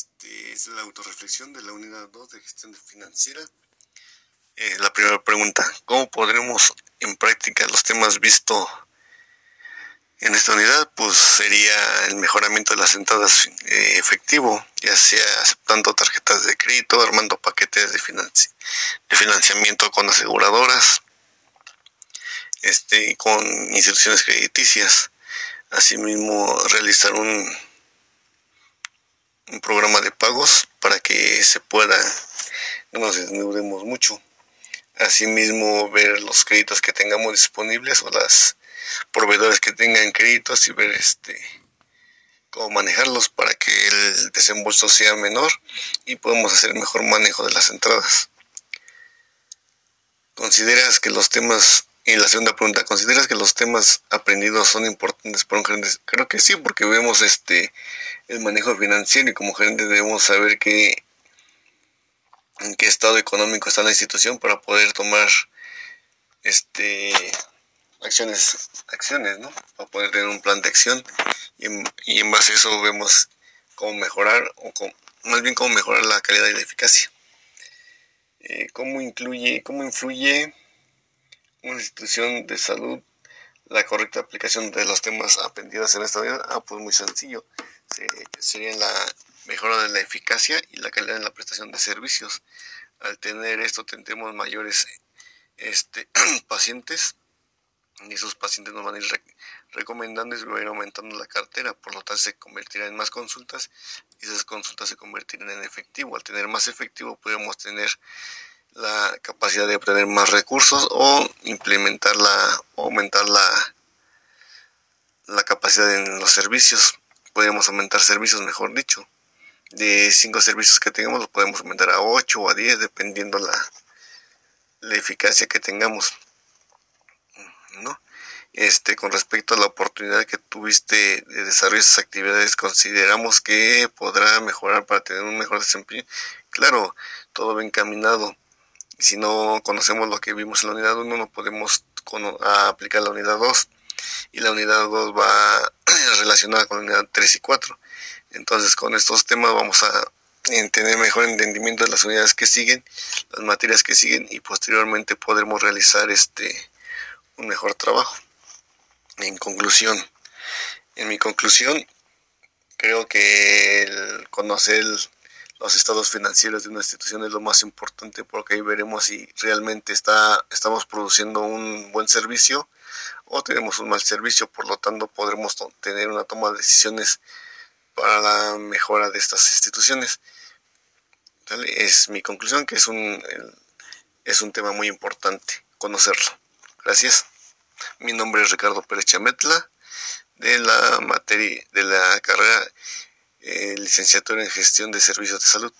Este es la autorreflexión de la unidad 2 de gestión financiera. Eh, la primera pregunta, ¿cómo podremos en práctica los temas vistos en esta unidad? Pues sería el mejoramiento de las entradas eh, efectivo, ya sea aceptando tarjetas de crédito, armando paquetes de, de financiamiento con aseguradoras, este, con instituciones crediticias. Asimismo, realizar un un programa de pagos para que se pueda, no nos desnudemos mucho. Asimismo, ver los créditos que tengamos disponibles o las proveedores que tengan créditos y ver este cómo manejarlos para que el desembolso sea menor y podamos hacer mejor manejo de las entradas. ¿Consideras que los temas, y la segunda pregunta, ¿consideras que los temas aprendidos son importantes para un gerente? Creo que sí, porque vemos este el manejo financiero y como gerente debemos saber qué, en qué estado económico está la institución para poder tomar este acciones acciones no para poder tener un plan de acción. Y en, base a eso vemos cómo mejorar o más bien cómo mejorar la calidad y la eficacia. Eh, cómo incluye cómo influye una institución de salud la correcta aplicación de los temas aprendidos en esta vida ah pues muy sencillo sería la mejora de la eficacia y la calidad en la prestación de servicios. Al tener esto tendremos mayores este, pacientes y esos pacientes nos van a ir recomendando y se va a ir aumentando la cartera, por lo tanto se convertirá en más consultas y esas consultas se convertirán en efectivo. Al tener más efectivo podemos tener la capacidad de obtener más recursos o implementar la, aumentar la, la capacidad en los servicios podemos aumentar servicios, mejor dicho. De cinco servicios que tengamos, los podemos aumentar a 8 o a 10, dependiendo la, la eficacia que tengamos. ¿No? Este, con respecto a la oportunidad que tuviste de desarrollar esas actividades, consideramos que podrá mejorar para tener un mejor desempeño. Claro, todo bien encaminado. Si no conocemos lo que vimos en la unidad 1, no podemos aplicar la unidad 2 y la unidad 2 va relacionada con la unidad 3 y 4. Entonces con estos temas vamos a tener mejor entendimiento de las unidades que siguen, las materias que siguen y posteriormente podremos realizar este un mejor trabajo. En conclusión, en mi conclusión, creo que el conocer los estados financieros de una institución es lo más importante porque ahí veremos si realmente está, estamos produciendo un buen servicio o tenemos un mal servicio, por lo tanto podremos tener una toma de decisiones para la mejora de estas instituciones. Es mi conclusión que es un, es un tema muy importante conocerlo. Gracias. Mi nombre es Ricardo Pérez Chametla de la materia de la carrera eh, licenciatura en gestión de servicios de salud.